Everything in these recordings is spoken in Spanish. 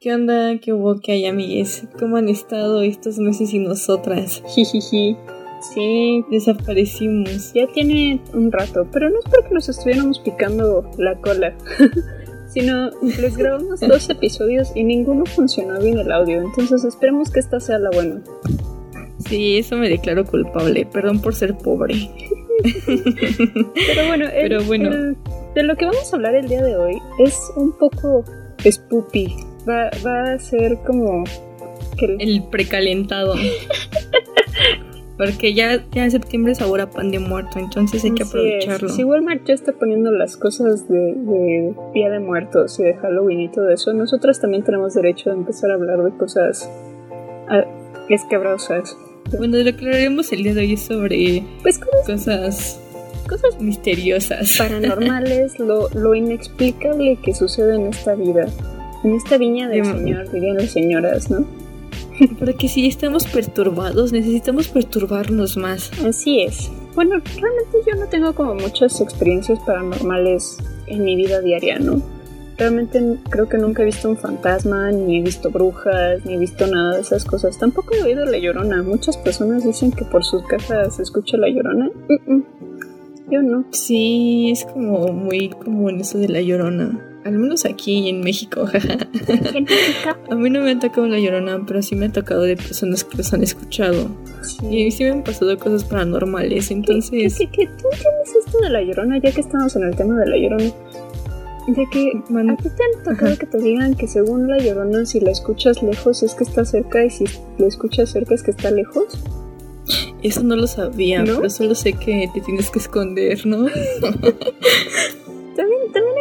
¿Qué onda? ¿Qué hubo? ¿Qué hay, amigues? ¿Cómo han estado estos meses y nosotras? Jijiji. Sí, desaparecimos. Ya tiene un rato, pero no es porque nos estuviéramos picando la cola, sino les grabamos dos episodios y ninguno funcionó bien el audio, entonces esperemos que esta sea la buena. Sí, eso me declaro culpable, perdón por ser pobre. pero bueno, pero bueno. de lo que vamos a hablar el día de hoy es un poco spoopy. Va, va a ser como... El precalentado. Porque ya, ya en septiembre sabor a pan de muerto, entonces hay que aprovecharlo. Si Walmart ya está poniendo las cosas de, Día de Muertos y de Halloween y todo eso, nosotros también tenemos derecho a empezar a hablar de cosas ah, escabrosas. Bueno, lo que hablaremos el día de hoy es sobre pues, cosas cosas misteriosas. Paranormales, lo, lo inexplicable que sucede en esta vida. En esta viña del Señor, dirían las señoras, ¿no? Porque si estamos perturbados, necesitamos perturbarnos más. Así es. Bueno, realmente yo no tengo como muchas experiencias paranormales en mi vida diaria, ¿no? Realmente creo que nunca he visto un fantasma, ni he visto brujas, ni he visto nada de esas cosas. Tampoco he oído la llorona. Muchas personas dicen que por sus casas se escucha la llorona. Yo no. Sí, es como muy común eso de la llorona. Al menos aquí en México. a mí no me ha tocado la llorona, pero sí me ha tocado de personas que los han escuchado. Y sí me han pasado cosas paranormales, entonces... ¿Qué, qué, tú tienes esto de la llorona, ya que estamos en el tema de la llorona? De que a ti te han tocado que te digan que según la llorona, si la escuchas lejos es que está cerca y si la escuchas cerca es que está lejos. Eso no lo sabía, pero solo sé que te tienes que esconder, ¿no?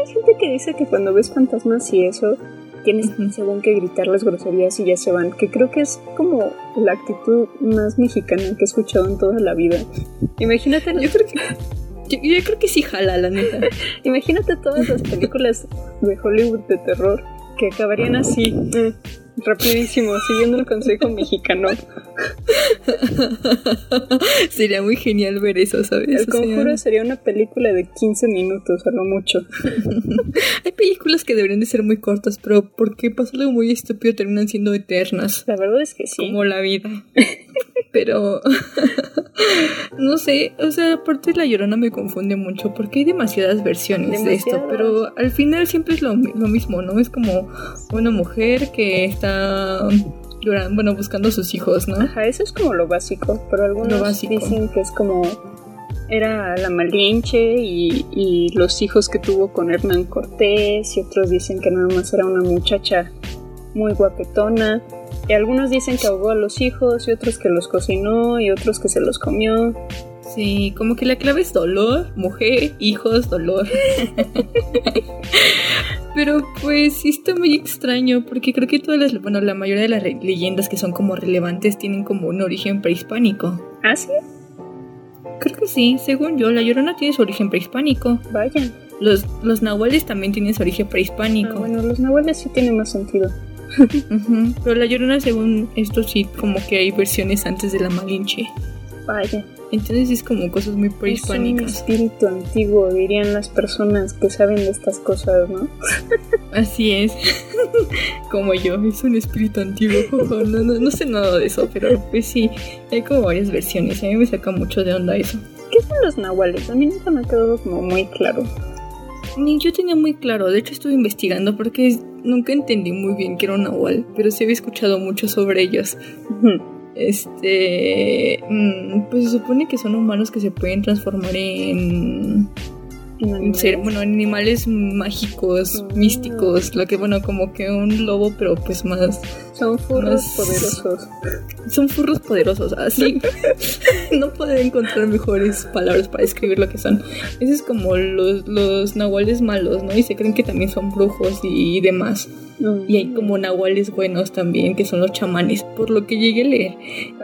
gente que dice que cuando ves fantasmas y eso, tienes según que gritar las groserías y ya se van, que creo que es como la actitud más mexicana que he escuchado en toda la vida. Imagínate, yo creo que... Yo, creo que sí jala, la neta. Imagínate todas las películas de Hollywood de terror que acabarían así. Eh, rapidísimo, siguiendo el consejo mexicano. sería muy genial ver eso, ¿sabes? El conjuro sería una película de 15 minutos, a lo mucho. Hay películas que deberían de ser muy cortas, pero porque pasa algo muy estúpido terminan siendo eternas. La verdad es que sí. Como la vida. pero no sé, o sea, aparte la llorona me confunde mucho porque hay demasiadas versiones de esto, pero al final siempre es lo, lo mismo, ¿no? Es como una mujer que está bueno, buscando a sus hijos, ¿no? Ajá, eso es como lo básico, pero algunos dicen que es como era la Malinche y, y, los hijos que tuvo con Hernán Cortés y otros dicen que nada más era una muchacha muy guapetona y algunos dicen que ahogó a los hijos y otros que los cocinó y otros que se los comió. Sí, como que la clave es dolor, mujer, hijos, dolor. Pero pues sí está muy extraño porque creo que todas las, bueno, la mayoría de las leyendas que son como relevantes tienen como un origen prehispánico. ¿Ah, sí? Creo que sí, según yo, la llorona tiene su origen prehispánico. Vaya. Los, los nahuales también tienen su origen prehispánico. Ah, bueno, los nahuales sí tienen más sentido. Pero la llorona, según esto, sí, como que hay versiones antes de la Malinche. Vaya. Entonces es como cosas muy prehispánicas. Es un espíritu antiguo, dirían las personas que saben de estas cosas, ¿no? Así es. como yo, es un espíritu antiguo. No, no, sé nada de eso, pero pues sí, hay como varias versiones. A mí me saca mucho de onda eso. ¿Qué son los nahuales? A mí nunca me ha quedado como muy claro. Ni yo tenía muy claro, de hecho estuve investigando porque nunca entendí muy bien qué era un nahual, pero sí había escuchado mucho sobre ellos. Este. Mm, pues se supone que son humanos que se pueden transformar en ser, bueno, animales mágicos, ah. místicos, lo que bueno, como que un lobo, pero pues más. Son furros poderosos. Son furros poderosos, así. no puedo encontrar mejores palabras para describir lo que son. Ese es como los, los nahuales malos, ¿no? Y se creen que también son brujos y, demás. Y hay como nahuales buenos también, que son los chamanes, por lo que llegué a leer.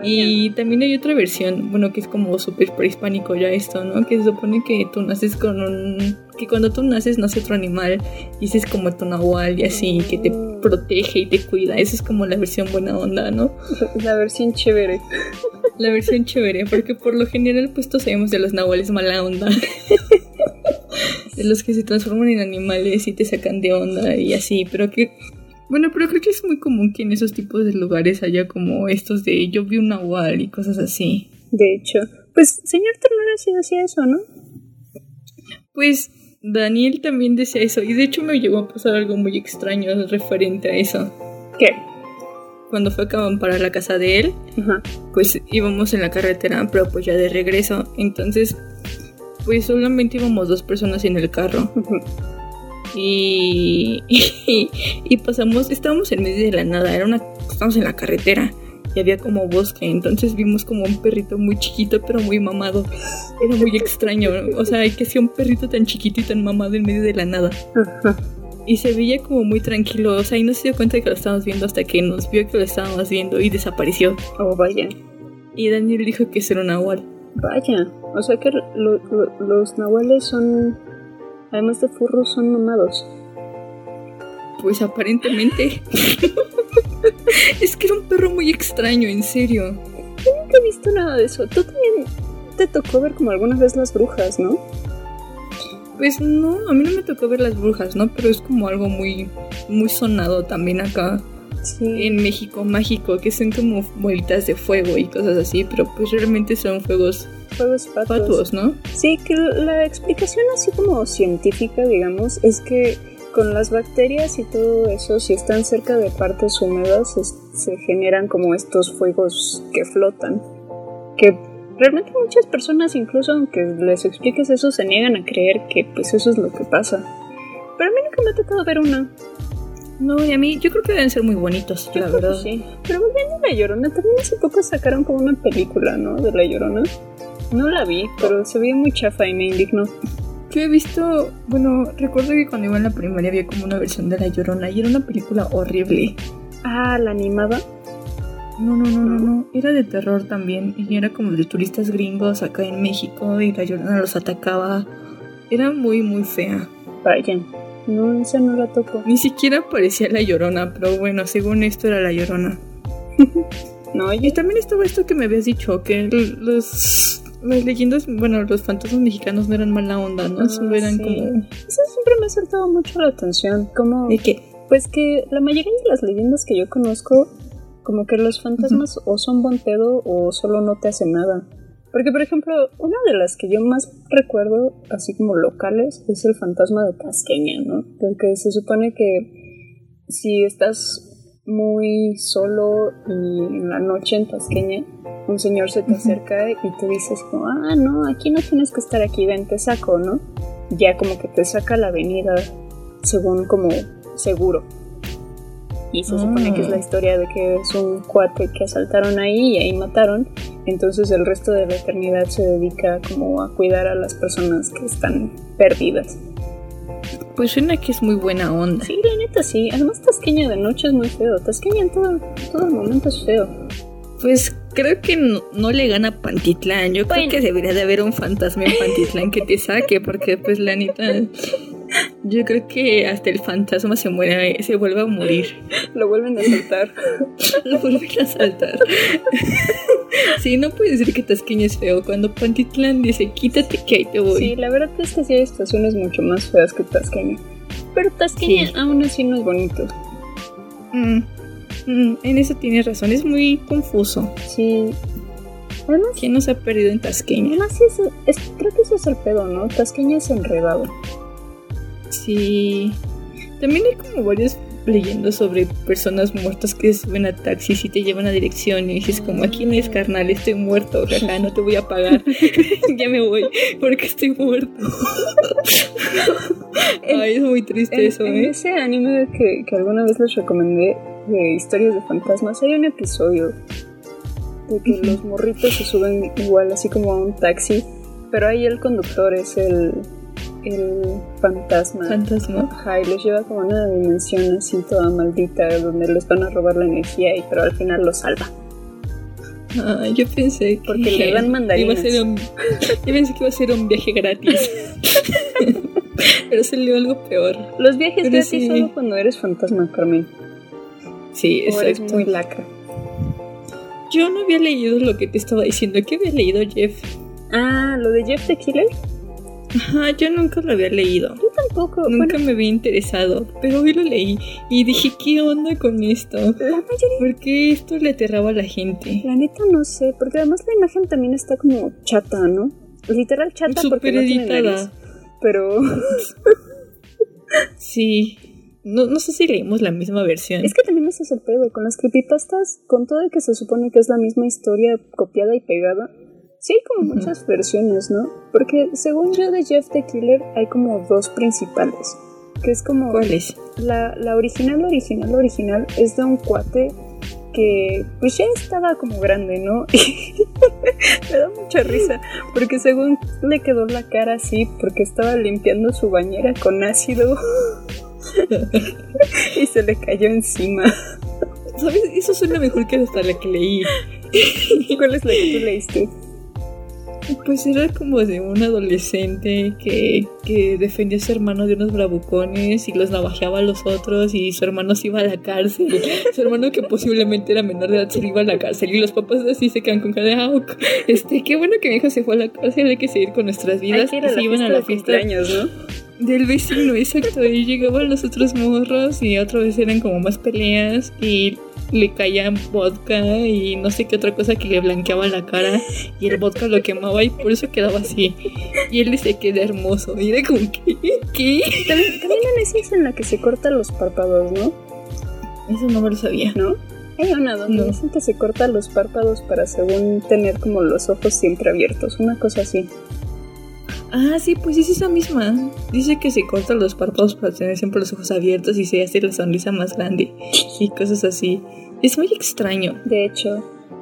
Y también hay otra versión, bueno, que es como súper prehispánico ya esto, ¿no? Que se supone que tú naces con un que cuando tú naces nace otro animal y ese es como tu nahual y así que te protege y te cuida esa es como la versión buena onda no la versión chévere la versión chévere porque por lo general pues todos sabemos de los nahuales mala onda de los que se transforman en animales y te sacan de onda y así pero que Bueno, pero creo que es muy común que en esos tipos de lugares haya como estos de yo vi un nahual y cosas así. De hecho, pues señor Ternura sí decía eso, ¿no? Pues Daniel también decía eso y de hecho me llegó a pasar algo muy extraño referente a eso. ¿Qué? Cuando fue a para la casa de él, Ajá. pues íbamos en la carretera, pero pues ya de regreso. Entonces, pues solamente íbamos dos personas en el carro. y, y pasamos, estábamos en medio de la nada, era una, estábamos en la carretera y había como bosque, entonces vimos como un perrito muy chiquito pero muy mamado. Era muy extraño, ¿no? o sea, que hacía un perrito tan chiquito y tan mamado en medio de la nada. Ajá. Y se veía como muy tranquilo, o sea, y no se dio cuenta de que lo estábamos viendo hasta que nos vio que lo estábamos viendo y desapareció. Oh, vaya. Y Daniel dijo que era un nahual. Vaya. O sea que lo- lo- los nahuales son, además de furros, son mamados. Pues aparentemente. es que era un perro muy extraño, en serio. Nunca he visto nada de eso. Tú también te tocó ver como alguna vez las brujas, ¿no? Pues no, a mí no me tocó ver las brujas, ¿no? Pero es como algo muy, muy sonado también acá Sí. en México mágico, que son como bolitas de fuego y cosas así, pero pues realmente son fuegos patos. fatuos, ¿no? Sí, que la explicación así como científica, digamos, es que con las bacterias y todo eso, si están cerca de partes húmedas, es- se generan como estos fuegos que flotan. Que realmente muchas personas, incluso aunque les expliques eso, se niegan a creer que pues eso es lo que pasa. Pero a mí nunca me ha tocado ver una. No, y a mí yo creo que deben ser muy bonitos, Yo la creo que verdad. sí. Pero volviendo a La Llorona, también hace poco sacaron como una película, ¿no? De La Llorona. No la vi, pero se veía muy chafa y me indignó. Yo he visto, bueno, recuerdo que cuando iba en la primaria había como una versión de La Llorona y era una película horrible. Ah, la animada. No, no, no, no, no. Era de terror también. Y era como de turistas gringos acá en México y la llorona los atacaba. Era muy, muy fea. Vaya. No, esa no la toco. Ni siquiera parecía la llorona, pero bueno, según esto era la llorona. No, Y también estaba esto que me habías dicho, que los, las leyendas, bueno, los fantasmas mexicanos no eran mala onda, ¿no? Ah, Solo eran sí. como... Eso siempre me ha saltado mucho la atención. Como, ¿De qué? pues que la mayoría de las leyendas que yo conozco, como que los fantasmas o son buen pedo o solo no te hacen nada. Porque, por ejemplo, una de las que yo más recuerdo, así como locales, es el fantasma de Tasqueña, ¿no? Del que se supone que si estás muy solo y en la noche en Tasqueña, un señor se te acerca y te dices como, ah, no, aquí no tienes que estar aquí, ven, te saco, ¿no? Ya como que te saca la avenida según como seguro. Y se supone que es la Ah. historia de que es un cuate que asaltaron ahí y ahí mataron. Entonces el resto de la eternidad se dedica como a cuidar a las personas que están perdidas. Pues suena que es muy buena onda. Sí, la neta sí. Además Tasqueña de noche es muy feo. Tasqueña en todo, todo momento es feo. Pues creo que no, no le gana Pantitlán. Yo Bueno. creo que debería de haber un fantasma en Pantitlán que te saque, porque pues la neta... Yo creo que hasta el fantasma se muere, se vuelve a morir. Lo vuelven a saltar. Lo vuelven a saltar. Sí, no puedes decir que Tasqueña es feo. Cuando Pantitlán dice, quítate que ahí te voy. Sí, la verdad es que sí hay estaciones mucho más feas que Tasqueña. Pero Tasqueña Sí. aún así no es bonito. Mm, mm, en eso tienes razón, es muy confuso. Sí. Además, ¿Quién nos ha perdido en Tasqueña? además es, es- creo que ese es el pedo, ¿no? Tasqueña es enredado. Sí. También hay como varias leyendas sobre personas muertas que suben a taxis y te llevan a dirección y dices como aquí no es carnal, estoy muerto, jaja, no te voy a pagar. ya me voy porque estoy muerto. Ay, es muy triste En, eso, en ¿eh? ese anime que, que alguna vez les recomendé de historias de fantasmas, hay un episodio de que los morritos se suben igual así como a un taxi, pero ahí el conductor es el, el fantasma. Fantasma. Ajá, y los lleva como a una dimensión así toda maldita donde les van a robar la energía y pero al final los salva. Ah, yo pensé que Porque le dan mandarinas. Iba a ser un, yo pensé que iba a ser un viaje gratis. Pero salió algo peor. Los viajes Pero gratis sí. solo cuando eres fantasma, Carmen. Sí, O eres exacto. muy lacra. Yo no había leído lo que te estaba diciendo. ¿Qué había leído, Jeff? Ah, lo de Jeff the Killer. Ajá, yo nunca lo había leído. Yo tampoco. Nunca bueno, me había interesado, pero hoy lo leí y dije, ¿qué onda con esto? la mayoría, ¿Por qué esto le aterraba a la gente? la neta no sé, porque además la imagen también está como chata, ¿no? Literal chata porque Súper no tiene nariz. Pero Sí. No, no sé si leímos la misma versión. es que también ese es el pedo. Con las creepypastas, con todo de que se supone que es la misma historia copiada y pegada, sí hay como muchas versiones, ¿no? Porque según yo de Jeff the Killer hay como dos principales. Que es como ¿Cuál es? La, la original, original, original es de un cuate que pues ya estaba como grande, ¿no? Y me da mucha risa porque según le quedó la cara así porque estaba limpiando su bañera con ácido y se le cayó encima. ¿Sabes? Eso suena mejor que hasta la que leí. ¿Cuál es la que tú leíste? Pues era como de un adolescente que, que defendía a su hermano de unos bravucones y los navajeaba a los otros y su hermano se iba a la cárcel. Su hermano que posiblemente era menor de edad se iba a la cárcel y los papás así se quedan con cara de "Ah, este, qué bueno que mi hijo se fue a la cárcel, hay que seguir con nuestras vidas. que ir a y se iban a la de fiesta cumpleaños, ¿no? del vecino, exacto. Y llegaban los otros morros y otra vez eran como más peleas y le caían vodka y no sé qué otra cosa que le blanqueaba la cara y el vodka lo quemaba y por eso quedaba así. Y él dice que era hermoso. Y era como, ¿qué? ¿Qué? También, también es en la que se cortan los párpados, ¿no? Eso no me lo sabía. ¿No? Hay una donde No. dicen que se corta los párpados para según tener como los ojos siempre abiertos, una cosa así. Ah, sí, pues es esa misma. Dice que se cortan los párpados para tener siempre los ojos abiertos y se hace la sonrisa más grande y cosas así. Es muy extraño. De hecho,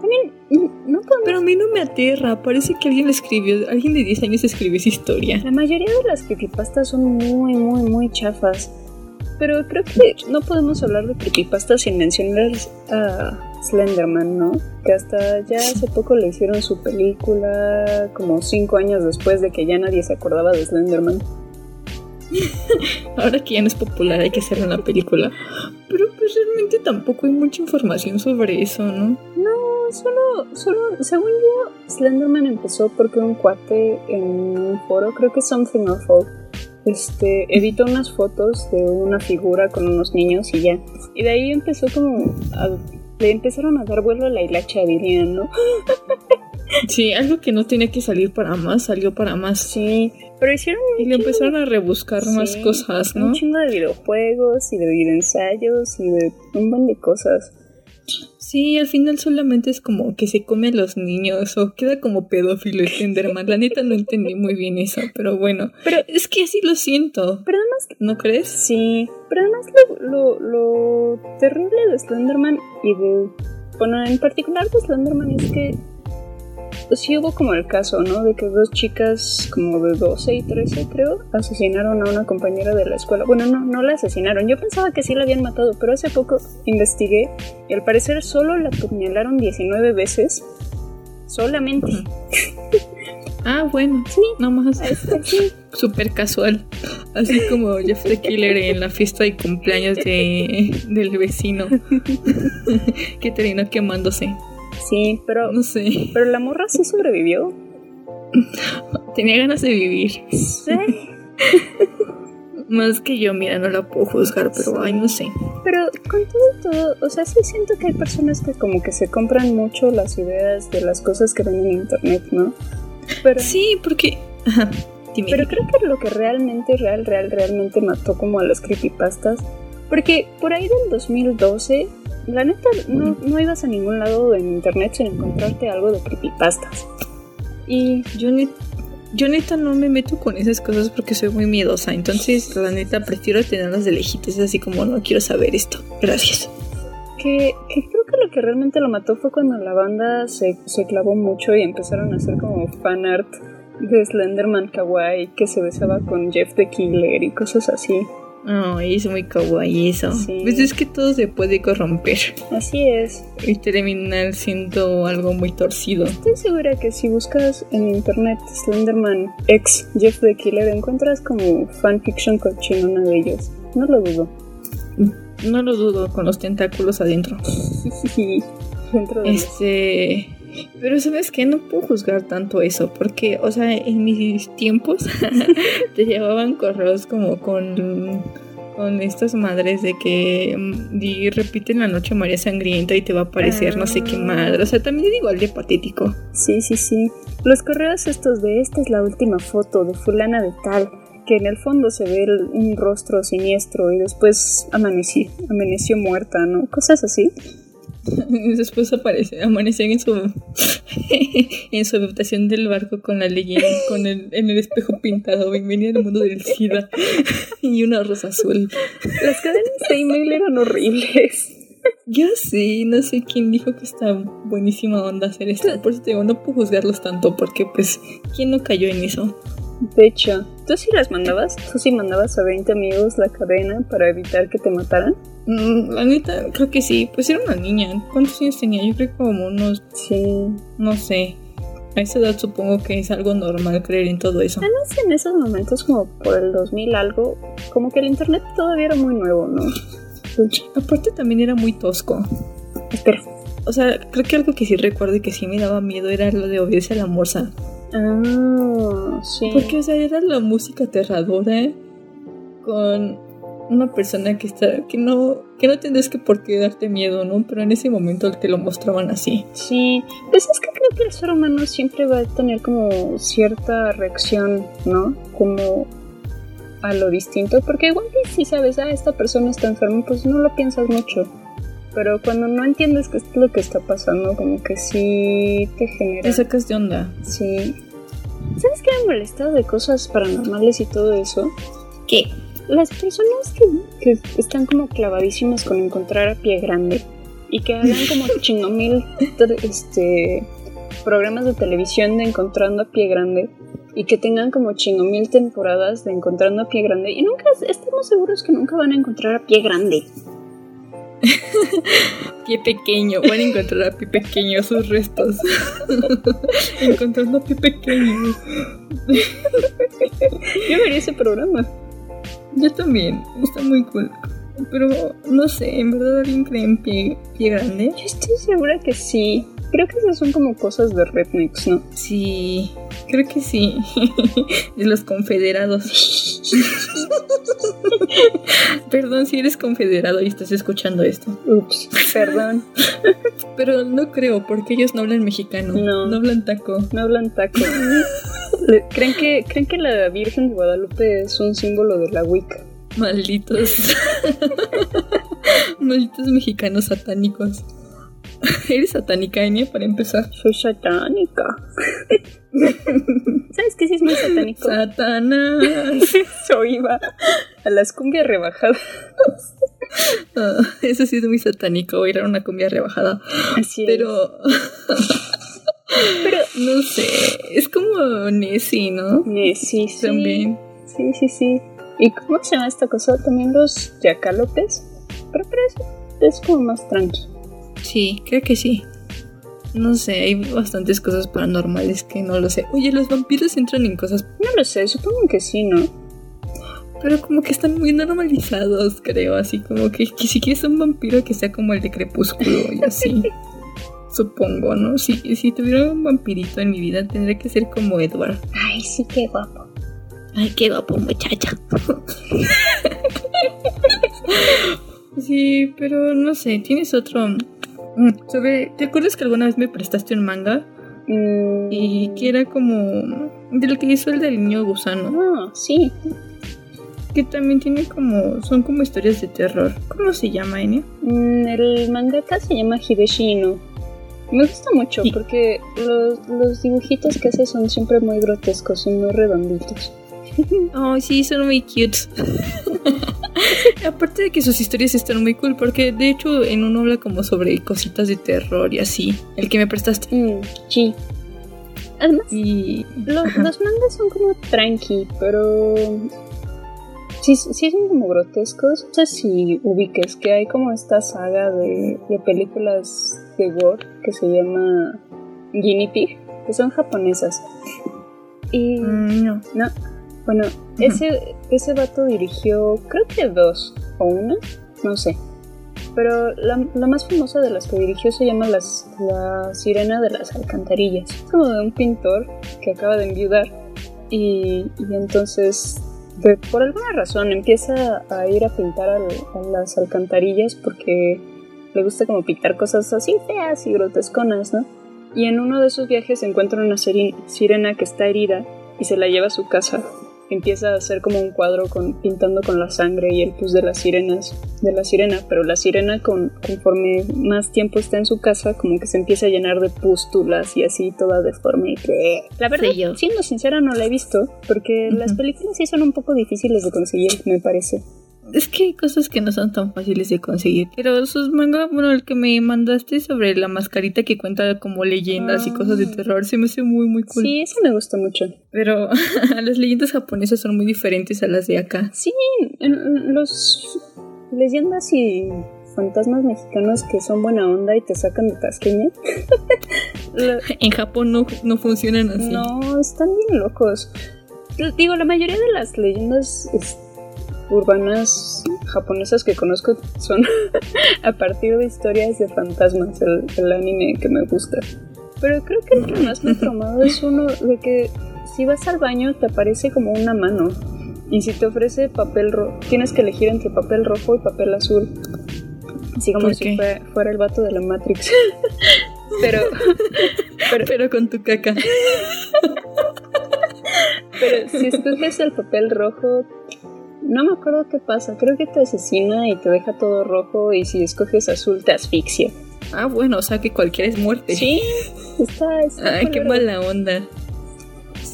también mm, no podemos- Pero a mí no me aterra. Parece que alguien le escribió, alguien de 10 años escribió esa historia. La mayoría de las creepypastas son muy, muy, muy chafas. Pero creo que no podemos hablar de creepypastas sin mencionar a Slenderman, ¿no? Que hasta ya hace poco le hicieron su película, como cinco años después de que ya nadie se acordaba de Slenderman. Ahora que ya no es popular hay que hacer una película. Pero pues realmente tampoco hay mucha información sobre eso, ¿no? No, solo, solo, según yo, Slenderman empezó porque un cuate en un foro, creo que Something Awful, este, editó unas fotos de una figura con unos niños y ya. Y de ahí empezó como a, le empezaron a dar vuelo a la hilacha, dirían, ¿no? Sí, algo que no tenía que salir para más, salió para más. Sí, pero hicieron Y le empezaron a rebuscar más cosas, ¿no? un chingo de videojuegos y de videoensayos y de un buen de cosas. Sí, al final solamente es como que se come a los niños o queda como pedófilo Slenderman. La neta no entendí muy bien eso, pero bueno. Pero es que así lo siento. Pero además ¿No crees? Sí, pero además lo, lo, lo terrible de Slenderman y de... Bueno, en particular de Slenderman es que sí hubo como el caso, ¿no? De que dos chicas como de 12 y 13 creo asesinaron a una compañera de la escuela. Bueno, no, no la asesinaron. Yo pensaba que sí la habían matado, pero hace poco investigué y al parecer solo la apuñalaron 19 veces. Solamente. Ah, bueno. Sí. Nomás. Sí. Súper casual. Así como Jeff the Killer en la fiesta de cumpleaños de, del vecino. que terminó quemándose. Sí, pero, No sé. pero la morra sí sobrevivió. Tenía ganas de vivir. Sí. Más que yo, mira, no la puedo juzgar, pero ay, no sé. Pero con todo y todo, o sea, sí siento que hay personas que como que se compran mucho las ideas de las cosas que ven en internet, ¿no? Pero, Sí, porque. Ajá. Dime. pero creo que lo que realmente, real, real, realmente mató como a las creepypastas, porque por ahí del 2012, la neta, no, no ibas a ningún lado en internet sin encontrarte algo de creepypastas. Y Yo, net- yo neta no me meto con esas cosas porque soy muy miedosa. Entonces, la neta, prefiero tenerlas de lejitos. Así como no quiero saber esto. Gracias. que, que creo que lo que realmente lo mató fue cuando la banda se, se clavó mucho y empezaron a hacer como fan art de Slenderman Kawaii que se besaba con Jeff the Killer y cosas así. Ay, es muy kawaii eso. Sí. Pues es que todo se puede corromper Así es. y terminar siendo algo muy torcido. Estoy segura que si buscas en internet Slenderman ex Jeff the Killer encuentras como fanfiction cochinona de ellos. No lo dudo. No lo dudo con los tentáculos adentro. Dentro de Este. Pero sabes que no puedo juzgar tanto eso, porque, o sea, en mis tiempos te llevaban correos como con con estas madres de que mm, di, repiten la noche María Sangrienta y te va a aparecer no sé qué madre. O sea, también es igual de patético. Sí, sí, sí. Los correos estos de esta es la última foto de fulana de tal, que en el fondo se ve un rostro siniestro y después amaneció, amaneció muerta, ¿no? Cosas así. Después aparece, amanecen en su en su habitación del barco con la leyenda, con el, en el espejo pintado, bienvenida al mundo del SIDA y una rosa azul. Las cadenas de email eran horribles. Yo sí, no sé quién dijo que está buenísima onda hacer esto. Por eso te digo, no puedo juzgarlos tanto, porque pues, ¿quién no cayó en eso? De hecho, ¿tú sí las mandabas? ¿Tú sí mandabas a 20 amigos la cadena para evitar que te mataran? Mm, la neta, creo que sí. Pues era una niña. ¿Cuántos años tenía? Yo creo que como unos. Sí. No sé. A esa edad supongo que es algo normal creer en todo eso. Además, en esos momentos, como por el 2000 algo, como que el internet todavía era muy nuevo, ¿no? Aparte, también era muy tosco. Espera. O sea, creo que algo que sí recuerdo y que sí me daba miedo era lo de oírse a la morsa. Ah, sí. Porque, o sea, era la música aterradora con una persona que está que no que no tendrías que por qué darte miedo, ¿no? Pero en ese momento te lo mostraban así. Sí, pues es que creo que el ser humano siempre va a tener como cierta reacción, ¿no? Como a lo distinto, porque igual que si sabes, ah, esta persona está enferma, pues no lo piensas mucho. Pero cuando no entiendes qué es lo que está pasando, como que sí te genera. Te sacas de onda. Sí. ¿Sabes qué me molestado de cosas paranormales y todo eso? ¿Qué? las personas que, están como clavadísimas con encontrar a pie grande y que hagan como chingo mil este, programas de televisión de encontrando a pie grande y que tengan como chingo mil temporadas de encontrando a pie grande y nunca estamos seguros que nunca van a encontrar a pie grande. pie pequeño, van a encontrar a pie pequeño sus restos. Encontrando a pie pequeño. Yo vería ese programa. Yo también, está muy cool. Pero no sé, ¿en verdad alguien cree en pie, pie grande? Yo estoy segura que sí. Creo que esas son como cosas de rednecks, ¿no? Sí, creo que sí. de los confederados. perdón si eres confederado y estás escuchando esto. Ups, perdón. Pero no creo, porque ellos no hablan mexicano. No. No hablan taco. No hablan taco. ¿Creen que, ¿Creen que la Virgen de Guadalupe es un símbolo de la Wicca? Malditos. Malditos mexicanos satánicos. ¿Eres satánica, Enya, para empezar? Soy satánica. ¿Sabes qué sí es muy satánico? Satanás. Soy iba a las cumbias rebajadas. Ah, eso sí es muy satánico, ir a una cumbia rebajada. Así Pero... Pero no sé, es como Nessie, ¿no? Nessie, sí. También. Sí, sí, sí. ¿Y cómo se llama esta cosa? También los yacalopes. Pero, pero eso es como más tranqui. Sí, creo que sí. No sé, hay bastantes cosas paranormales que no lo sé. Oye, ¿los vampiros entran en cosas? No lo sé, supongo que sí, ¿no? Pero como que están muy normalizados, creo. Así como que, que si quieres un vampiro que sea como el de Crepúsculo y así. supongo, ¿no? Si, si tuviera un vampirito en mi vida, tendría que ser como Edward. Ay, sí, qué guapo. Ay, qué guapo, muchacha. sí, pero no sé, tienes otro. Mm, sobre, ¿Te acuerdas que alguna vez me prestaste un manga? Mm. Y que era como. Del que hizo el del niño gusano. Ah, sí. Que también tiene como. Son como historias de terror. ¿Cómo se llama, Enya? Mm, el mangaka se llama Hideshi Me gusta mucho porque los, los dibujitos que hace son siempre muy grotescos y muy redonditos. Oh, sí, son muy cute. Aparte de que sus historias están muy cool, porque de hecho en uno habla como sobre cositas de terror y así. El que me prestaste. Mm, sí. Además, Y. los, los mangas son como tranqui, pero. Sí, sí son como grotescos. No sé si ubiques que hay como esta saga de, de películas de gore que se llama Guinea Pig, que son japonesas. Y. Mm, no. No. Bueno, ese, ese vato dirigió, creo que dos o una, no sé. Pero la, la, más famosa de las que dirigió se llama las, La Sirena de las Alcantarillas. Es como de un pintor que acaba de enviudar y, y entonces por alguna razón empieza a ir a pintar a, las alcantarillas porque le gusta como pintar cosas así feas y grotesconas, ¿no? Y en uno de sus viajes encuentra una sirena que está herida y se la lleva a su casa empieza a hacer como un cuadro con, pintando con la sangre y el pus de las sirenas, de la sirena, pero la sirena con, conforme más tiempo está en su casa, como que se empieza a llenar de pústulas y así toda deforme. La verdad, siendo sincera, no la he visto, porque las películas sí son un poco difíciles de conseguir, me parece. Es que hay cosas que no son tan fáciles de conseguir. Pero sus mangas, bueno, el que me mandaste sobre la mascarita que cuenta como leyendas y cosas de ah. terror, se me hace muy, muy cool. Sí, eso me gusta mucho. Pero las leyendas japonesas son muy diferentes a las de acá. Sí, los leyendas y fantasmas mexicanos que son buena onda y te sacan de tasqueña. en Japón no, no funcionan así. No, están bien locos. Digo, la mayoría de las leyendas urbanas japonesas que conozco son a partir de historias de fantasmas, el, anime que me gusta. Pero creo que el que más me ha traumado es uno de que si vas al baño te aparece como una mano. Y si te ofrece papel rojo, tienes que elegir entre papel rojo y papel azul. Así como si fuera, el vato de la Matrix. pero, pero, pero con tu caca. pero si escoges el papel rojo, no me acuerdo qué pasa. Creo que te asesina y te deja todo rojo. Y si escoges azul, te asfixia. Ah, bueno, o sea que cualquiera es muerte. Sí, está. está Ay, qué mala onda.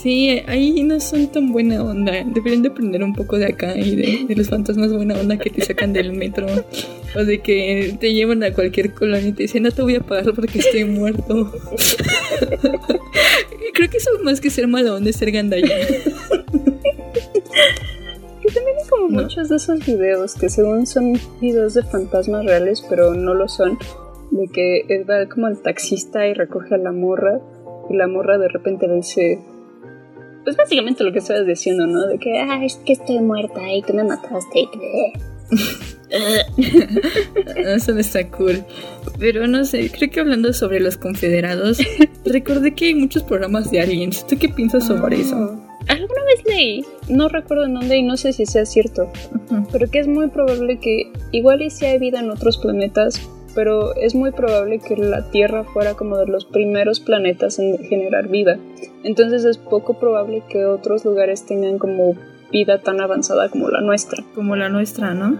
Sí, ahí no son tan buena onda. Deberían de aprender un poco de acá y de, los fantasmas buena onda que te sacan del metro. O de que te llevan a cualquier colonia y te dicen, no te voy a pagar porque estoy muerto. Creo que eso más que ser mala onda es ser gandalla como muchos de esos videos que según son videos de fantasmas reales, pero no lo son. De que va como el taxista y recoge a la morra y la morra de repente le dice... Pues básicamente lo que estabas diciendo, ¿no? De que, ah, es que estoy muerta y tú me mataste. Eso no está cool. Pero no sé, creo que hablando sobre los confederados, recordé que hay muchos programas de aliens. ¿Tú qué piensas sobre eso? Alguna vez leí, no recuerdo en dónde y no sé si sea cierto, pero que es muy probable que igual y si hay vida en otros planetas, pero es muy probable que la Tierra fuera como de los primeros planetas en generar vida. Entonces es poco probable que otros lugares tengan como vida tan avanzada como la nuestra. Como la nuestra, ¿no?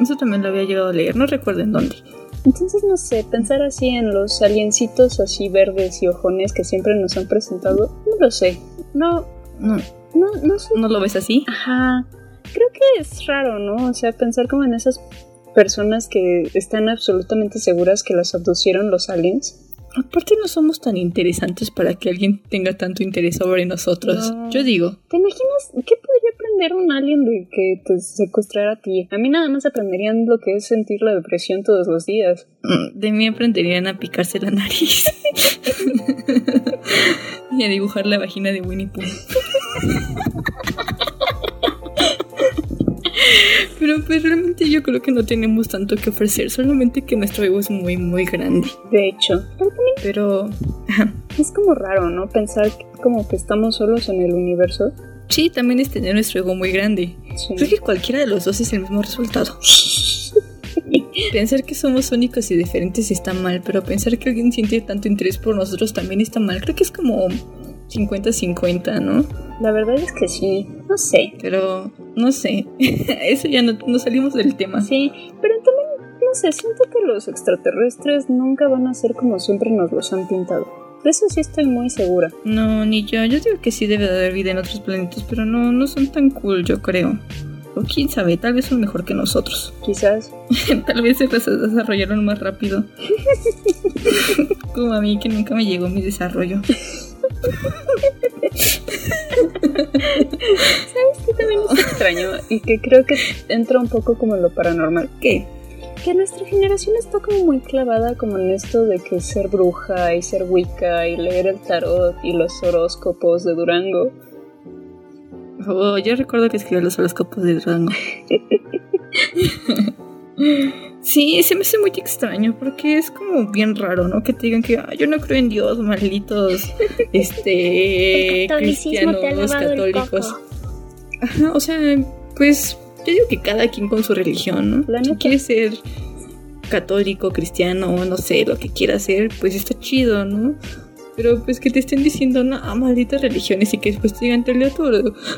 Eso también lo había llegado a leer, no recuerdo en dónde. Entonces, no sé, pensar así en los aliencitos así verdes y ojones que siempre nos han presentado, no lo sé. No, no. No, no, sé. ¿No lo ves así? Ajá. Creo que es raro, ¿no? O sea, pensar como en esas personas que están absolutamente seguras que las abducieron los aliens. Aparte no somos tan interesantes para que alguien tenga tanto interés sobre nosotros. Yo digo. ¿Te imaginas qué aprender un alien de que te secuestrara a ti? A mí nada más aprenderían lo que es sentir la depresión todos los días. Mm, de mí aprenderían a picarse la nariz. y a dibujar la vagina de Winnie Pooh. Pero pues realmente yo creo que no tenemos tanto que ofrecer, solamente que nuestro ego es muy muy grande. De hecho, pero es como raro, ¿no? Pensar como que estamos solos en el universo. Sí, también es tener nuestro ego muy grande. Creo que cualquiera de los dos es el mismo resultado. pensar que somos únicos y diferentes está mal, pero pensar que alguien siente tanto interés por nosotros también está mal. Creo que es como 50-50, ¿no? La verdad es que sí, no sé. Pero, no sé, eso ya no, no salimos del tema. Sí, pero también, no sé, siento que los extraterrestres nunca van a ser como siempre nos los han pintado. De eso sí estoy muy segura. No, ni yo. Yo digo que sí debe de haber vida en otros planetas, pero no, no son tan cool, yo creo. O quién sabe, tal vez son mejor que nosotros. Quizás. tal vez se desarrollaron más rápido. Como a mí que nunca me llegó mi desarrollo. ¿Sabes qué también es extraño? Y que creo que entra un poco como en lo paranormal. ¿Qué? Que nuestra generación está como muy clavada como en esto de que ser bruja y ser wicca y leer el tarot y los horóscopos de Durango. Oh, yo recuerdo que escribí los horóscopos de Durango. Sí, se me hace muy extraño porque es como bien raro, ¿no? Que te digan que yo no creo en Dios, malditos, este, cristianos, católicos. Ajá, o sea, pues yo digo que cada quien con su religión, ¿no? Si quiere ser católico, cristiano, no sé, lo que quiera hacer, pues está chido, ¿no? Pero pues que te estén diciendo, no, malditas religiones y que después te digan, te leo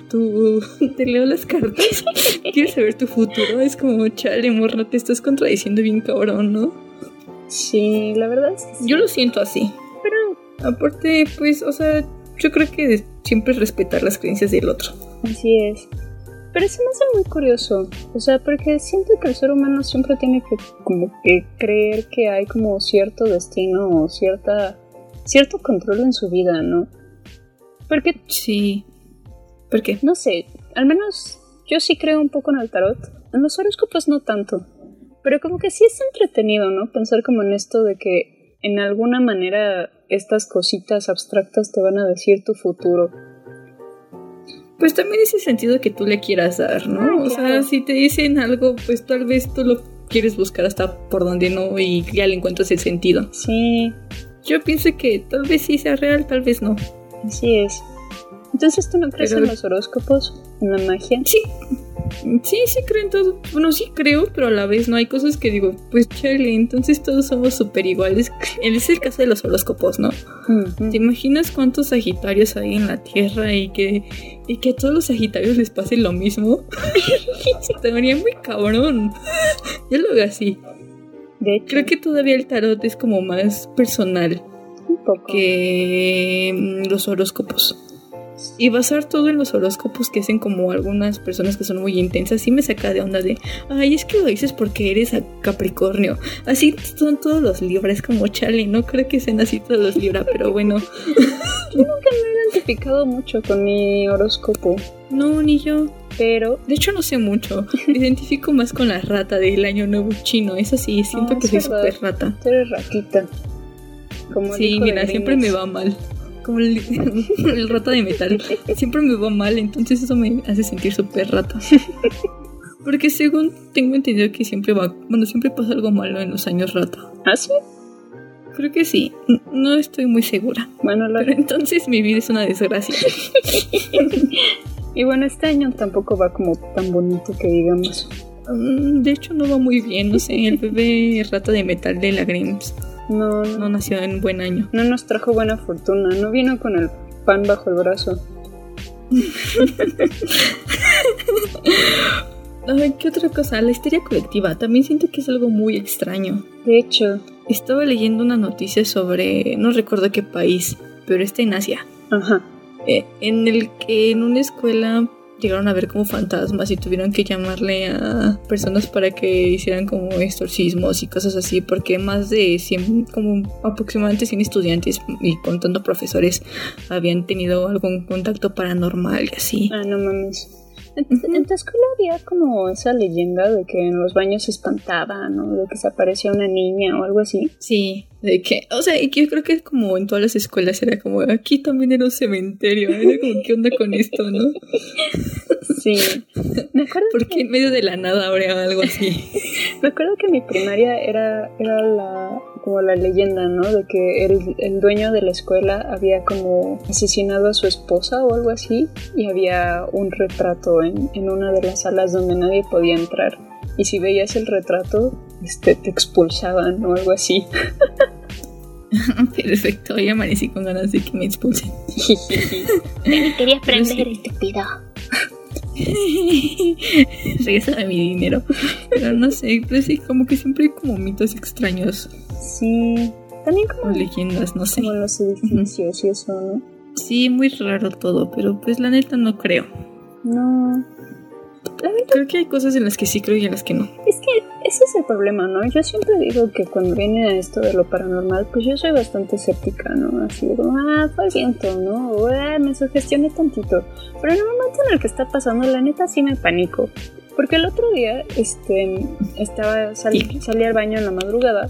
tu, te leo las cartas, quieres saber tu futuro, es como, chale, morra, te estás contradiciendo bien cabrón, ¿no? Sí, la verdad es Yo lo siento así. Pero aparte, pues, o sea, yo creo que siempre es respetar las creencias del otro. Así es. Pero eso me hace muy curioso, o sea, porque siento que el ser humano siempre tiene que como que creer que hay como cierto destino o cierta cierto control en su vida, ¿no? Porque... Sí. ¿Por qué? No sé, al menos yo sí creo un poco en el tarot. En los horóscopos no tanto. Pero como que sí es entretenido, ¿no? Pensar como en esto de que en alguna manera estas cositas abstractas te van a decir tu futuro. Pues también ese sentido que tú le quieras dar, ¿no? Ah, o sea, si te dicen algo, pues tal vez tú lo quieres buscar hasta por donde no y ya le encuentras el sentido. Sí. Yo pienso que tal vez sí sea real, tal vez no. Así es. Entonces, ¿tú no crees en los horóscopos? ¿En la magia? Sí. Sí, sí creo en todo. Bueno, sí creo, pero a la vez no hay cosas que digo, pues chale, entonces todos somos súper iguales. Es el caso de los horóscopos, ¿no? ¿Te imaginas cuántos sagitarios hay en la Tierra y que, y que a todos los sagitarios les pase lo mismo? Te vería muy cabrón. Yo lo veo así. Creo que todavía el tarot es como más personal que mm, los horóscopos. Y basar todo en los horóscopos que hacen como algunas personas que son muy intensas, sí me saca de onda de, ay, es que lo dices porque eres a Capricornio. Así son todos los libras, como Charlie, no creo que sean así todos los libras, pero bueno. yo nunca me he identificado mucho con mi horóscopo. No, ni yo. Pero. De hecho, no sé mucho. Me identifico más con la rata del año nuevo chino. Eso sí, siento ah, que soy súper rata. Tú eres ratita. Como sí, mira, siempre me va mal. Como el, el, rata de metal. Siempre me va mal, entonces eso me hace sentir súper rata. Porque según tengo entendido que siempre va. Bueno, siempre pasa algo malo en los años rata. ¿Ah, sí? Creo que sí. No estoy muy segura. Bueno, Pero entonces mi vida es una desgracia. y bueno, este año tampoco va como tan bonito que digamos. Mm, de hecho, no va muy bien. No sé, el bebé rata de metal de la Grims. No, no nació en buen año. No nos trajo buena fortuna. No vino con el pan bajo el brazo. A ver, ¿qué otra cosa? La histeria colectiva. También siento que es algo muy extraño. De hecho, estaba leyendo una noticia sobre, no recuerdo qué país, pero está en Asia. Ajá. Eh, en el que en una escuela llegaron a ver como fantasmas y tuvieron que llamarle a personas para que hicieran como exorcismos y cosas así, porque más de 100, como aproximadamente 100 estudiantes y contando profesores habían tenido algún contacto paranormal y así. Ah, no mames. En, tu escuela había como esa leyenda de que en los baños se espantaban, ¿no? De que se aparecía una niña o algo así. Sí, de que, o sea, y que yo creo que como en todas las escuelas era como, aquí también era un cementerio, era como, ¿qué onda con esto, no? Sí. Me acuerdo Porque en medio de la nada habría algo así. Me acuerdo que mi primaria era, era la, como la leyenda, ¿no? De que el, el dueño de la escuela había como asesinado a su esposa o algo así y había un retrato en, en una de las salas donde nadie podía entrar. Y si veías el retrato, este, te expulsaban o algo así. Perfecto, hoy amanecí con ganas de que me expulsen. me quería aprender, estúpido. Regresa mi dinero. Pero no sé, pero sí, como que siempre hay como mitos extraños. Sí, también como leyendas, no sé. Como los edificios y eso, ¿no? Sí, muy raro todo, pero pues la neta no creo. No. Creo que hay cosas en las que sí creo y en las que no. Es que ese es el problema, ¿no? Yo siempre digo que cuando viene a esto de lo paranormal, pues yo soy bastante escéptica, ¿no? Así como, ah, fue el viento, ¿no? Ah, me sugestioné tantito. Pero en el momento en el que está pasando, la neta sí me panico. Porque el otro día, este, estaba, salí, salí al baño en la madrugada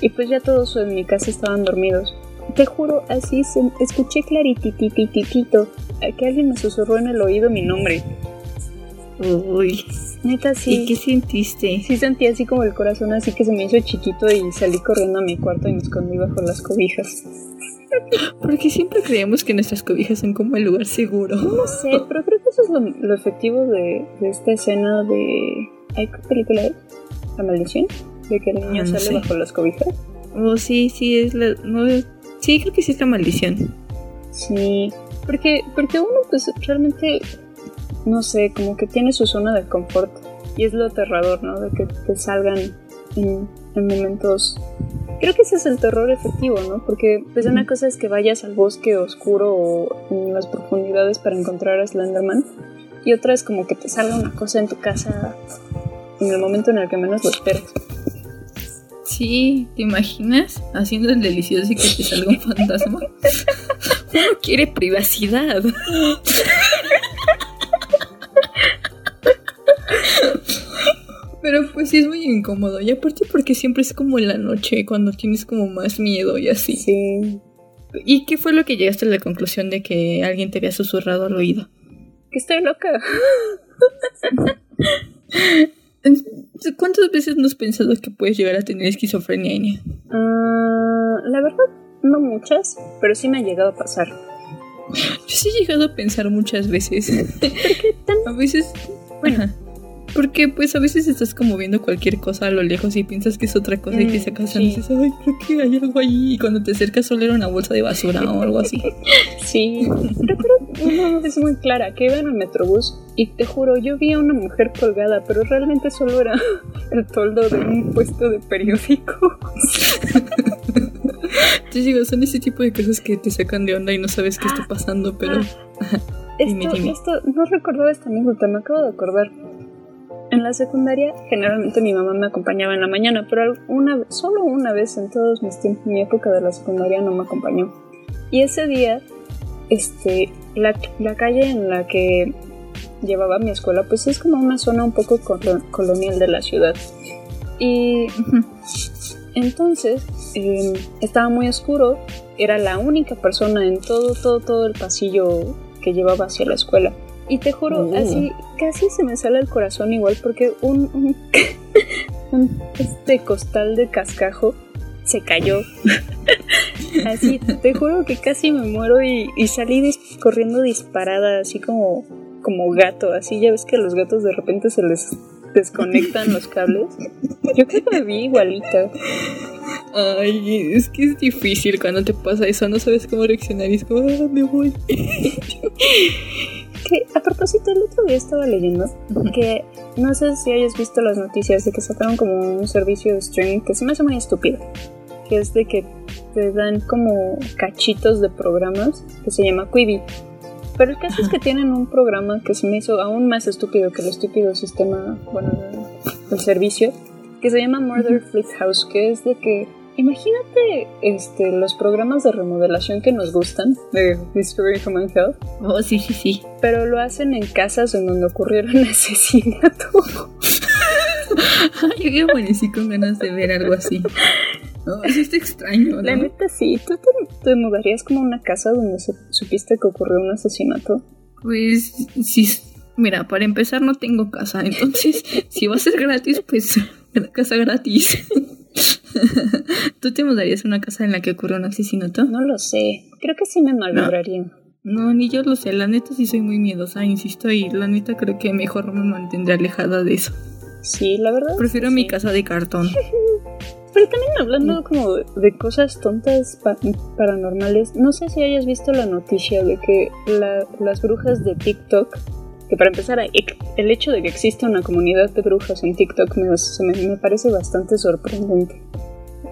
y pues ya todos en mi casa estaban dormidos. Te juro, así se, escuché clarititititito que alguien me susurró en el oído mi nombre. Uy. Neta, sí. ¿Y qué sentiste? Sí sentí así como el corazón así que se me hizo chiquito y salí corriendo a mi cuarto y me escondí bajo las cobijas. Porque siempre creemos que nuestras cobijas son como el lugar seguro. No sé, pero creo que eso es lo, lo efectivo de, de esta escena de... ¿Hay película es? ¿La maldición? De que el niño Ah, no sale sé. bajo las cobijas. Oh, sí, sí, es la... No, sí, creo que sí es la maldición. Sí, porque, porque uno pues realmente, no sé, como que tiene su zona de confort y es lo aterrador, ¿no? De que te salgan en, en momentos... Creo que ese es el terror efectivo, ¿no? Porque pues una cosa es que vayas al bosque oscuro o en las profundidades para encontrar a Slenderman y otra es como que te salga una cosa en tu casa en el momento en el que menos lo esperas. Sí, ¿te imaginas? Haciendo el delicioso y que te salga un fantasma. Uno quiere privacidad. Pero pues sí es muy incómodo. Y aparte porque siempre es como en la noche, cuando tienes como más miedo y así. Sí. ¿Y qué fue lo que llegaste a la conclusión de que alguien te había susurrado al oído? Que estoy loca. ¿Cuántas veces no has pensado que puedes llegar a tener esquizofrenia? Ah, la verdad, no muchas, pero sí me ha llegado a pasar. Yo sí he llegado a pensar muchas veces. a veces. Bueno. Ajá. Porque pues a veces estás como viendo cualquier cosa a lo lejos y piensas que es otra cosa y te Mm, sacas sí. y dices, ay, creo que hay algo ahí. Y cuando te acercas solo era una bolsa de basura o algo así. Sí, recuerdo una vez muy clara que iba en el metrobús y te juro, yo vi a una mujer colgada, pero realmente solo era el toldo de un puesto de periódico. Entonces digo, son ese tipo de cosas que te sacan de onda y no sabes qué está pasando, pero... Dime, Esto, dime. esto, no recordaba esta anécdota, me acabo de acordar. En la secundaria, generalmente mi mamá me acompañaba en la mañana, pero una, solo una vez en todos mis tiempos, mi época de la secundaria no me acompañó. Y ese día, este, la, la calle en la que llevaba mi escuela, pues es como una zona un poco colo- colonial de la ciudad. Y entonces eh, estaba muy oscuro, era la única persona en todo, todo, todo el pasillo que llevaba hacia la escuela. Y te juro, así casi se me sale el corazón igual porque un, un, un, este costal de cascajo se cayó. así, te juro que casi me muero y, y salí dis- corriendo disparada, así como, como gato. Así ya ves que a los gatos de repente se les desconectan los cables. Yo creo que me vi igualita. Ay, es que es difícil cuando te pasa eso, no sabes cómo reaccionar y es como, ah, me voy. Que a propósito, el otro día estaba leyendo que no sé si hayas visto las noticias de que sacaron como un servicio de streaming que se me hace muy estúpido. Que es de que te dan como cachitos de programas que se llama Quibi. Pero el caso es que tienen un programa que se me hizo aún más estúpido que el estúpido sistema, bueno, del servicio, que se llama Murder Flip House, que es de que imagínate este los programas de remodelación que nos gustan de Discovery Human Health Oh, sí, sí, sí. pero lo hacen en casas en donde ocurrieron asesinatos. Yo amanecí con ganas de ver algo así. No, está extraño, La ¿no? neta sí, ¿tú te, te mudarías como a una casa donde se- supiste que ocurrió un asesinato? Pues, sí. Mira, para empezar no tengo casa, entonces, si va a ser gratis, pues, casa gratis. ¿Tú te mudarías a una casa en la que ocurre un asesinato? No lo sé, creo que sí me malvibraría. No, ni yo lo sé. La neta sí soy muy miedosa, insisto, y la neta creo que mejor me mantendré alejada de eso. Sí, la verdad. Prefiero sí. mi casa de cartón. Pero también hablando como de, de cosas tontas pa- paranormales, no sé si hayas visto la noticia de que la- las brujas de TikTok, que para empezar, el hecho de que exista una comunidad de brujas en TikTok me, se me- me parece bastante sorprendente.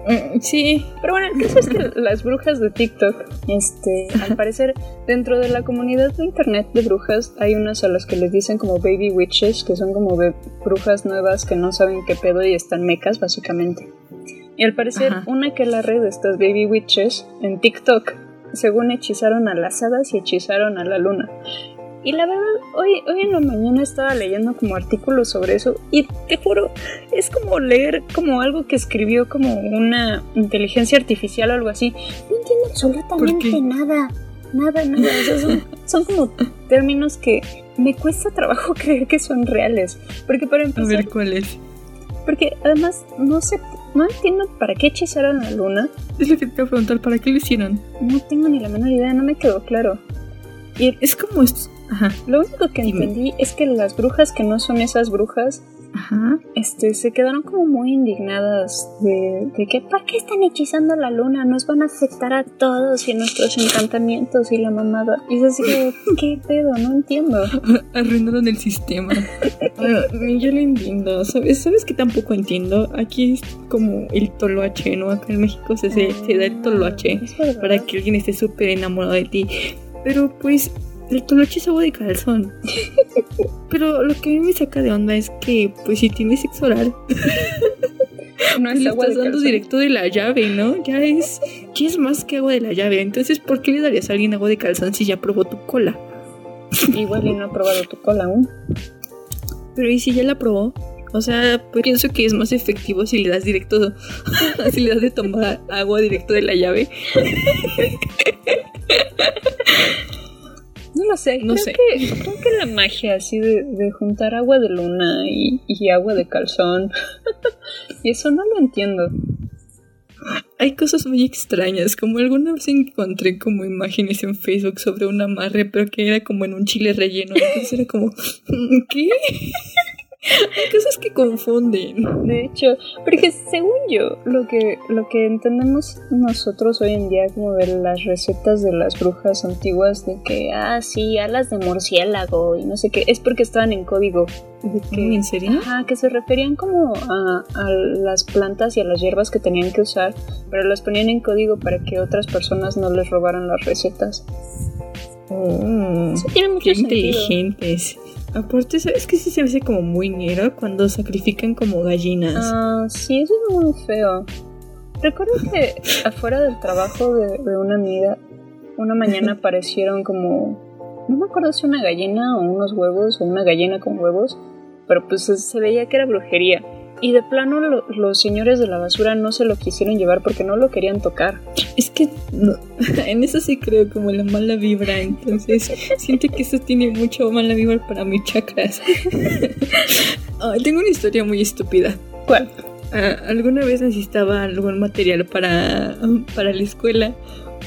Mm, Sí, Pero bueno, el caso es que las brujas de TikTok, este, al parecer, dentro de la comunidad de internet de brujas, hay unas a las que les dicen como baby witches, que son como brujas nuevas que no saben qué pedo y están mecas, básicamente. Y al parecer, Ajá. una que la red de estas baby witches en TikTok, según hechizaron a las hadas y hechizaron a la luna. Y la verdad, hoy, hoy en la mañana estaba leyendo como artículos sobre eso y te juro, es como leer como algo que escribió como una inteligencia artificial o algo así. No entiendo absolutamente nada. Nada, nada. O sea, son, son como términos que me cuesta trabajo creer que son reales. Porque para A empezar, ver cuál es. porque además no sé, no entiendo para qué hechizaron la luna. Es lo que te iba a preguntar, ¿para qué lo hicieron? No tengo ni la menor idea, no me quedó claro. Y Es como esto. Ajá, lo único que Dime. entendí es que las brujas que no son esas brujas, ajá. este, se quedaron como muy indignadas de, de que ¿por qué están hechizando la luna? Nos van a afectar a todos y nuestros encantamientos y la mamada. Y es así como, ¿qué pedo? No entiendo. Arruinaron el sistema. Ah, yo lo entiendo. ¿Sabes? ¿Sabes que tampoco entiendo? Aquí es como el toloache, ¿no? Acá en México se, se, se da el toloache verdad. para que alguien esté súper enamorado de ti. Pero pues el toloache es agua de calzón. Pero lo que a mí me saca de onda es que, pues si tienes sexo oral, no es le agua estás de dando directo de la llave, ¿no? Ya es, ya es más que agua de la llave. Entonces, ¿por qué le darías a alguien agua de calzón si ya probó tu cola? Igual y no he probado tu cola aún. Pero ¿y si ya la probó? O sea, pues, pienso que es más efectivo si le das directo, si le das de tomar agua directo de la llave. No lo sé, No creo, sé. Que, creo que la magia así de, de juntar agua de luna y, y agua de calzón. y eso no lo entiendo. Hay cosas muy extrañas, como alguna vez encontré como imágenes en Facebook sobre un amarre, pero que era como en un chile relleno. Entonces era como, ¿qué? Hay cosas que confunden. De hecho, porque según yo, lo que, lo que entendemos nosotros hoy en día como de las recetas de las brujas antiguas, de que, ah, sí, alas de murciélago y no sé qué, es porque estaban en código. De que, ¿En serio? Ajá, que se referían como a, a las plantas y a las hierbas que tenían que usar, pero las ponían en código para que otras personas no les robaran las recetas. Oh, Eso tiene mucho qué sentido. inteligentes. Aparte, ¿sabes que sí se hace como muy negro cuando sacrifican como gallinas? Ah, sí, eso es muy feo. Recuerdo que afuera del trabajo de, de una amiga, una mañana aparecieron como. No me acuerdo si una gallina o unos huevos o una gallina con huevos, pero pues se veía que era brujería. Y de plano lo- los señores de la basura no se lo quisieron llevar porque no lo querían tocar. Es que no, en eso sí creo como la mala vibra, entonces siento que eso tiene mucho mala vibra para mis chakras. Ah, tengo una historia muy estúpida. ¿Cuál? Ah, alguna vez necesitaba algún material para, para la escuela,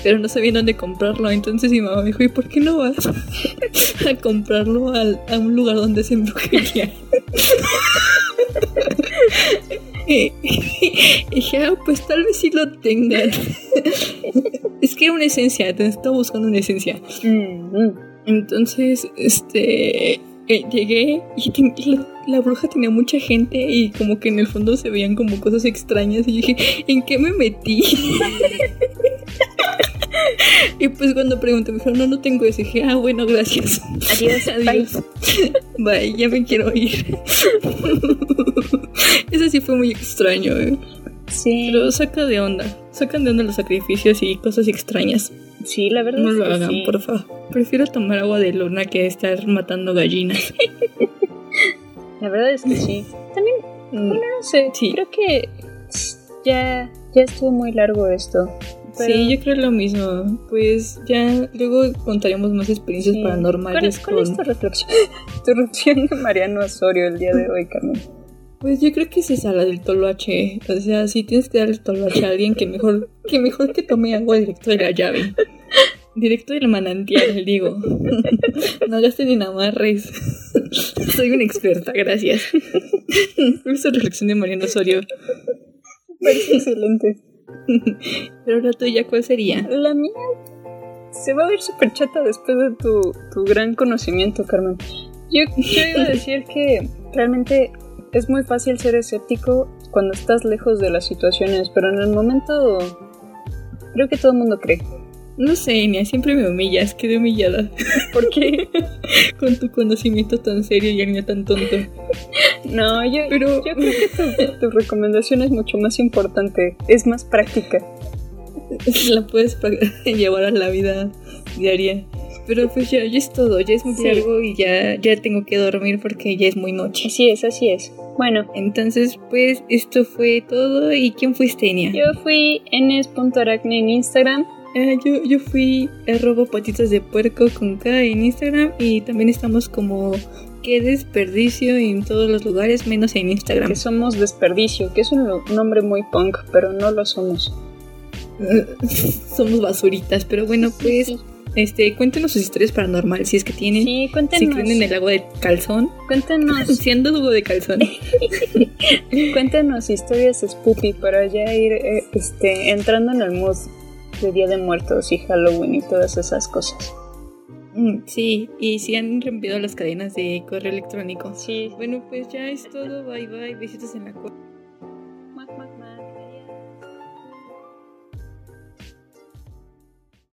pero no sabía dónde comprarlo, entonces mi mamá me dijo, ¿y por qué no vas a comprarlo al- a un lugar donde se brujería? Y dije, ah, pues tal vez sí lo tengan. es que era una esencia, estaba buscando una esencia. Entonces, este, eh, llegué y ten- y la, la bruja tenía mucha gente y como que en el fondo se veían como cosas extrañas y dije, ¿en qué me metí? y pues cuando pregunté me dijeron, no, no tengo eso. Y dije, ah, bueno, gracias. Adiós, Adiós. Bye, ya me quiero ir. Eso sí fue muy extraño, eh. Sí, Pero saca de onda. Sacan de onda los sacrificios y cosas extrañas. sí, la verdad No es lo que hagan, sí. por favor. Prefiero tomar agua de luna que estar matando gallinas. La verdad es que sí. También Mm, No sé, Sí. creo que ya, ya estuvo muy largo esto. Pero- Sí, yo creo lo mismo. Pues ya luego contaremos más experiencias Sí. paranormales ¿Cuál, cuál es con... tu reflexión? tu reflexión de Mariano Osorio el día de hoy, Carmen. Pues yo creo que es esa, la del toloache. O sea, si tienes que darle toloache a alguien, que mejor que, mejor que tome agua directo de la llave. Directo del manantial, digo. No gasten en amarres. Soy una experta, gracias. Esa es reflexión de Mariano Osorio. Parece excelente. Pero la tuya, ¿cuál sería? La mía se va a ver súper chata después de tu, tu gran conocimiento, Carmen. Yo, yo iba a decir que realmente es muy fácil ser escéptico cuando estás lejos de las situaciones, pero en el momento creo que todo el mundo cree. No sé, Enia, siempre me humillas, quedé humillada. ¿Por qué? Con tu conocimiento tan serio y el mío tan tonto. No, yo, Pero- yo creo que tu, tu recomendación es mucho más importante, es más práctica. La puedes llevar a la vida diaria. Pero pues ya, ya es todo, ya es muy Sí. largo y ya, ya tengo que dormir porque ya es muy noche. Así es, así es. Bueno, Entonces, pues esto fue todo. ¿Y quién fuiste, Enia? yo fui enes.aracne en Instagram Ah, yo, yo fui arroba patitas de puerco con K en Instagram y también estamos como qué desperdicio en todos los lugares menos en Instagram. Que somos desperdicio, que es un nombre muy punk, pero no lo somos. somos basuritas, pero bueno, pues este, cuéntenos sus historias paranormales si es que tienen. Sí, cuéntenos. Si creen en el agua de calzón. Cuéntenos. Siendo duro de calzón. cuéntenos historias spooky para ya ir eh, este, entrando en el mood de Día de Muertos y Halloween y todas esas cosas. Mm, sí, y si han rompido las cadenas de correo electrónico. Sí. Bueno, pues ya es todo. Bye bye. Besitos en la cola.